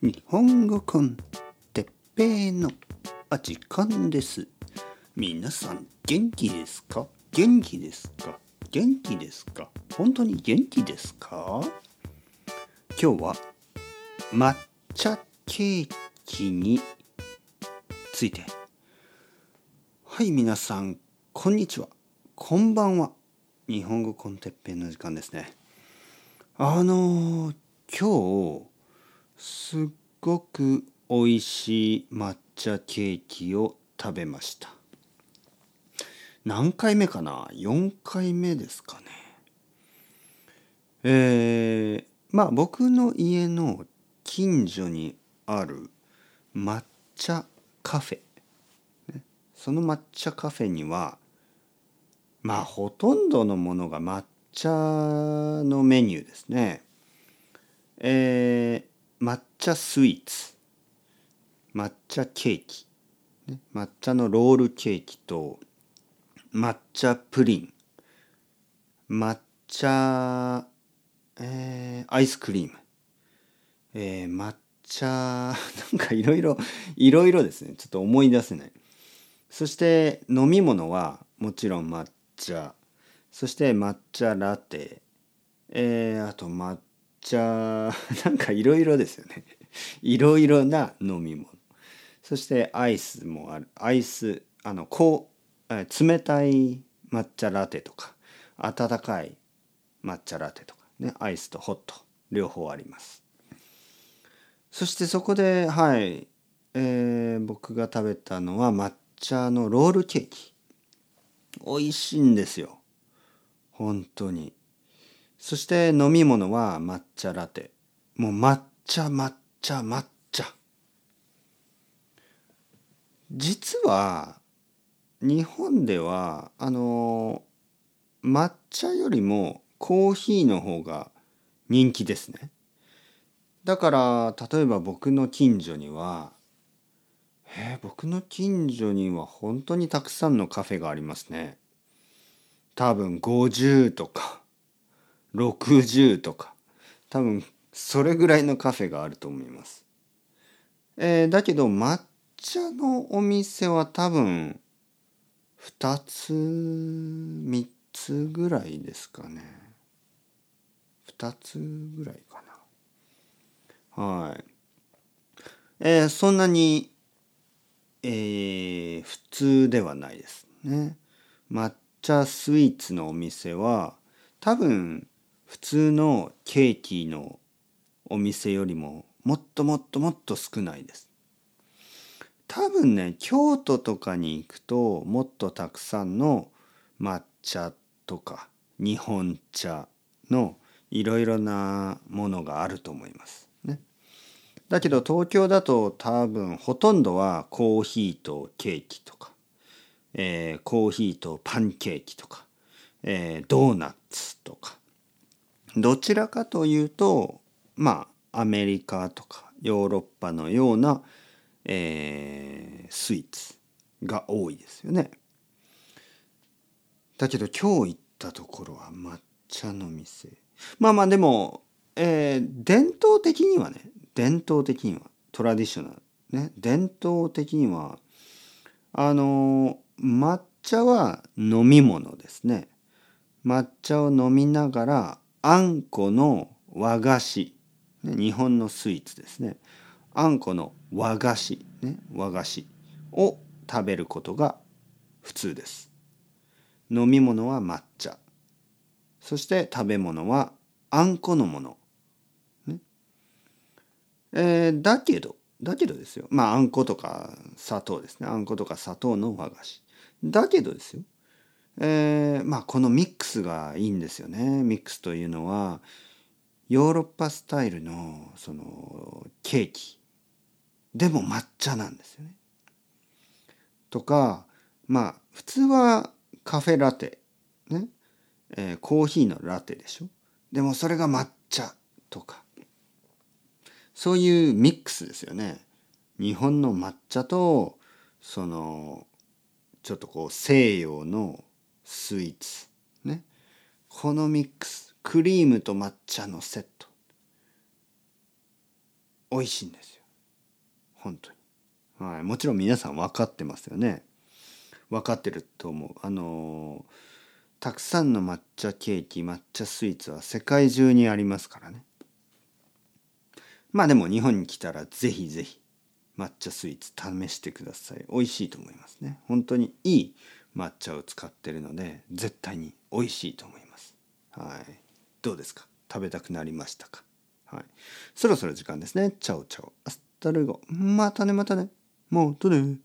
日本語コンてっぺいのあ時間です。皆さん元気ですか？元気ですか？元気ですか？本当に元気ですか？今日は抹茶ケーキについて。はい皆さんこんにちは。こんばんは。日本語コンテッペイの時間ですね。あの今日すっごく美味しい抹茶ケーキを食べました。何回目かな？4回目ですかね。えー、まあ僕の家の近所にある抹茶カフェ、その抹茶カフェにはまあほとんどのものが抹茶のメニューですね。えー、抹茶スイーツ。抹茶ケーキ、ね、抹茶のロールケーキと抹茶プリン。抹茶、えー、アイスクリーム、えー、抹茶 なんかいろいろいろいろですね。ちょっと思い出せない。そして飲み物はもちろん抹茶。そして抹茶ラテ。えー、あと抹茶 なんかいろいろですよね。いろいろな飲み物。そしてアイスもある。アイスあのこう冷たい抹茶ラテとか温かい抹茶ラテとかねアイスとホット両方あります。そしてそこではい、えー、僕が食べたのは抹茶のロールケーキ。美味しいんですよ。本当に。そして飲み物は抹茶ラテ。もう抹茶抹茶抹茶。実は日本ではあの抹茶よりもコーヒーの方が人気ですね。だから例えば僕の近所にはえー、僕の近所には本当にたくさんのカフェがありますね。多分50とか。60とか多分それぐらいのカフェがあると思います。えー、だけど抹茶のお店は多分2つ3つぐらいですかね。2つぐらいかな。はい。えー、そんなに、えー、普通ではないですね。抹茶スイーツのお店は多分普通のケーキのお店よりももっともっともっと少ないです。多分ね京都とかに行くともっとたくさんの抹茶とか日本茶のいろいろなものがあると思います。ね、だけど東京だと多分ほとんどはコーヒーとケーキとか、えー、コーヒーとパンケーキとか、えー、ドーナツとかどちらかというとまあアメリカとかヨーロッパのような、えー、スイーツが多いですよね。だけど今日行ったところは抹茶の店まあまあでも、えー、伝統的にはね伝統的にはトラディショナルね伝統的にはあの抹茶は飲み物ですね抹茶を飲みながらあんこの和菓子。日本のスイーツですね。あんこの和菓子、ね、和菓子を食べることが普通です。飲み物は抹茶。そして食べ物はあんこのもの、ね。えー、だけどだけどですよ。まああんことか砂糖ですね。あんことか砂糖の和菓子。だけどですよ。えー、まあこのミックスがいいんですよね。ミックスというのはヨーロッパスタイルのそのケーキ。でも抹茶なんですよね。とかまあ普通はカフェラテ。ね、えー、コーヒーのラテでしょ。でもそれが抹茶とか。そういうミックスですよね。日本の抹茶とそのちょっとこう西洋のスイーツ。ね。このミックスクリームと抹茶のセット。美味しいんですよ。本当に、はい、もちろん皆さん分かってますよね。分かってると思う。あのたくさんの抹茶ケーキ抹茶スイーツは世界中にありますからね。まあでも日本に来たらぜひぜひ抹茶スイーツ試してください。美味しいと思いますね。本当にいい抹茶を使ってるので絶対に美味しいと思います。はい。どうですか？食べたくなりましたか？はい。そろそろ時間ですね。 Ciao ciao。Hasta luego。またねまたね。もうとね。